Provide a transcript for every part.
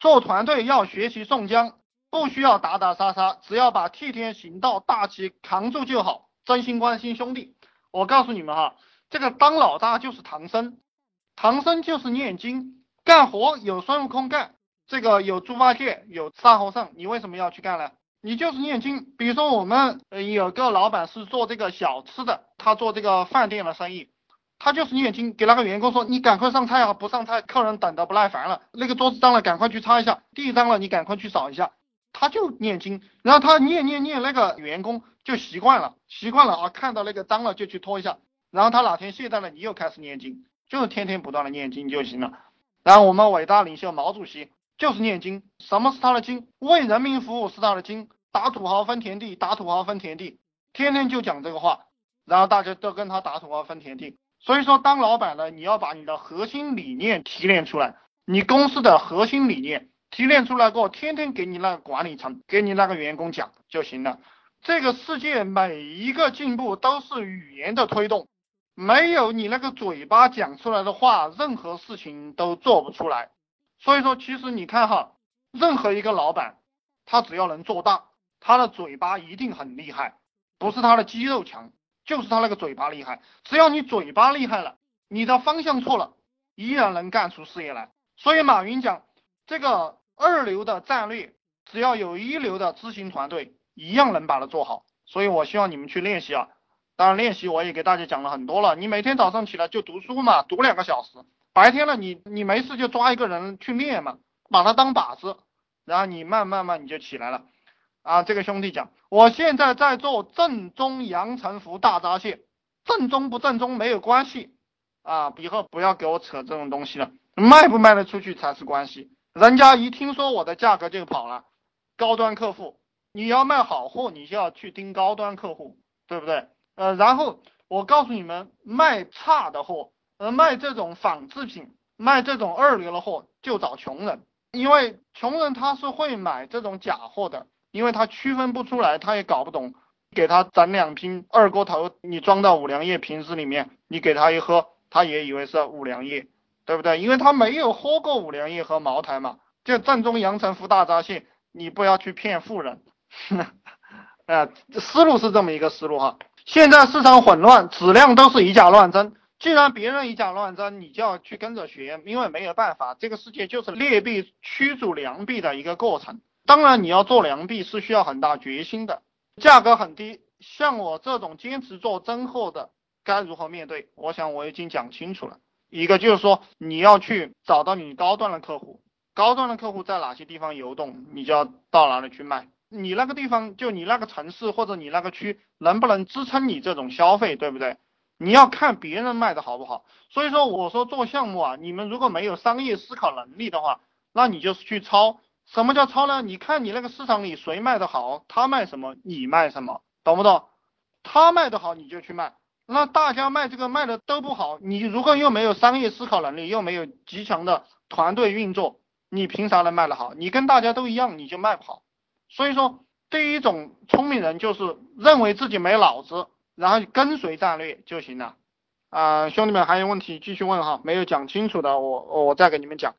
做团队要学习宋江，不需要打打杀杀，只要把替天行道大旗扛住就好，真心关心兄弟。我告诉你们哈，这个当老大就是唐僧，唐僧就是念经，干活有孙悟空干，这个有猪八戒，有沙和尚，你为什么要去干呢？你就是念经。比如说我们有个老板是做这个小吃的，他做这个饭店的生意。他就是念经，给那个员工说：“你赶快上菜啊，不上菜客人等的不耐烦了。那个桌子脏了，赶快去擦一下；地脏了，你赶快去扫一下。”他就念经，然后他念念念，那个员工就习惯了，习惯了啊，看到那个脏了就去拖一下。然后他哪天懈怠了，你又开始念经，就是天天不断的念经就行了。然后我们伟大领袖毛主席就是念经，什么是他的经？为人民服务是他的经，打土豪分田地，打土豪分田地，天天就讲这个话，然后大家都跟他打土豪分田地。所以说，当老板呢，你要把你的核心理念提炼出来，你公司的核心理念提炼出来过后，天天给你那个管理层，给你那个员工讲就行了。这个世界每一个进步都是语言的推动，没有你那个嘴巴讲出来的话，任何事情都做不出来。所以说，其实你看哈，任何一个老板，他只要能做大，他的嘴巴一定很厉害，不是他的肌肉强。就是他那个嘴巴厉害，只要你嘴巴厉害了，你的方向错了，依然能干出事业来。所以马云讲，这个二流的战略，只要有一流的执行团队，一样能把它做好。所以我希望你们去练习啊。当然练习我也给大家讲了很多了，你每天早上起来就读书嘛，读两个小时。白天了你你没事就抓一个人去练嘛，把他当靶子，然后你慢慢慢你就起来了。啊，这个兄弟讲，我现在在做正宗阳澄湖大闸蟹，正宗不正宗没有关系啊，以后不要给我扯这种东西了，卖不卖得出去才是关系。人家一听说我的价格就跑了，高端客户，你要卖好货，你就要去盯高端客户，对不对？呃，然后我告诉你们，卖差的货，呃，卖这种仿制品，卖这种二流的货，就找穷人，因为穷人他是会买这种假货的。因为他区分不出来，他也搞不懂，给他整两瓶二锅头，你装到五粮液瓶子里面，你给他一喝，他也以为是五粮液，对不对？因为他没有喝过五粮液和茅台嘛，就正宗阳澄湖大闸蟹，你不要去骗富人，啊，思路是这么一个思路哈。现在市场混乱，质量都是以假乱真，既然别人以假乱真，你就要去跟着学，因为没有办法，这个世界就是劣币驱逐良币的一个过程。当然，你要做良币是需要很大决心的，价格很低。像我这种坚持做真货的，该如何面对？我想我已经讲清楚了。一个就是说，你要去找到你高端的客户，高端的客户在哪些地方游动，你就要到哪里去卖。你那个地方，就你那个城市或者你那个区，能不能支撑你这种消费，对不对？你要看别人卖的好不好。所以说，我说做项目啊，你们如果没有商业思考能力的话，那你就是去抄。什么叫抄呢？你看你那个市场里谁卖的好，他卖什么，你卖什么，懂不懂？他卖的好你就去卖，那大家卖这个卖的都不好，你如果又没有商业思考能力，又没有极强的团队运作，你凭啥能卖得好？你跟大家都一样，你就卖不好。所以说，第一种聪明人就是认为自己没脑子，然后跟随战略就行了。啊，兄弟们还有问题继续问哈，没有讲清楚的我我再给你们讲。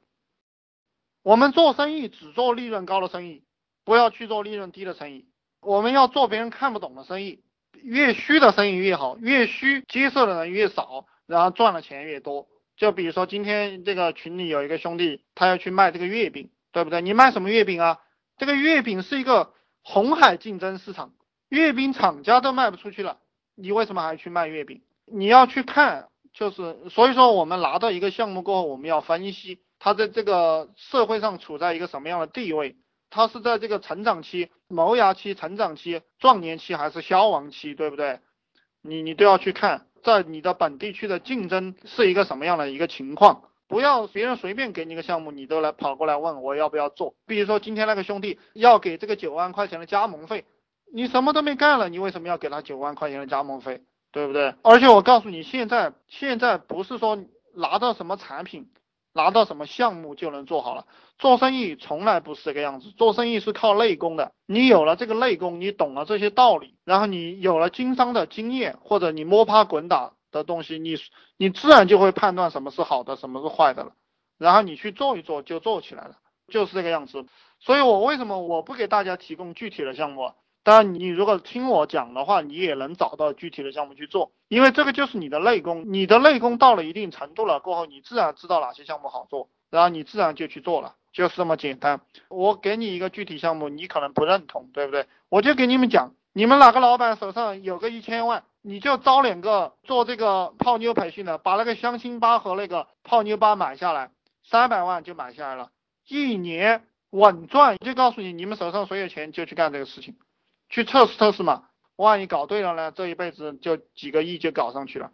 我们做生意只做利润高的生意，不要去做利润低的生意。我们要做别人看不懂的生意，越虚的生意越好，越虚接受的人越少，然后赚的钱越多。就比如说今天这个群里有一个兄弟，他要去卖这个月饼，对不对？你卖什么月饼啊？这个月饼是一个红海竞争市场，月饼厂家都卖不出去了，你为什么还去卖月饼？你要去看，就是所以说我们拿到一个项目过后，我们要分析。他在这个社会上处在一个什么样的地位？他是在这个成长期、萌芽期、成长期、壮年期还是消亡期，对不对？你你都要去看，在你的本地区的竞争是一个什么样的一个情况？不要别人随便给你个项目，你都来跑过来问我要不要做。比如说今天那个兄弟要给这个九万块钱的加盟费，你什么都没干了，你为什么要给他九万块钱的加盟费？对不对？而且我告诉你，现在现在不是说拿到什么产品。拿到什么项目就能做好了。做生意从来不是这个样子，做生意是靠内功的。你有了这个内功，你懂了这些道理，然后你有了经商的经验，或者你摸爬滚打的东西，你你自然就会判断什么是好的，什么是坏的了。然后你去做一做，就做起来了。就是这个样子。所以我为什么我不给大家提供具体的项目？当然，你如果听我讲的话，你也能找到具体的项目去做，因为这个就是你的内功。你的内功到了一定程度了过后，你自然知道哪些项目好做，然后你自然就去做了，就是这么简单。我给你一个具体项目，你可能不认同，对不对？我就给你们讲，你们哪个老板手上有个一千万，你就招两个做这个泡妞培训的，把那个相亲吧和那个泡妞吧买下来，三百万就买下来了，一年稳赚。就告诉你，你们手上谁有钱就去干这个事情。去测试测试嘛，万一搞对了呢？这一辈子就几个亿就搞上去了。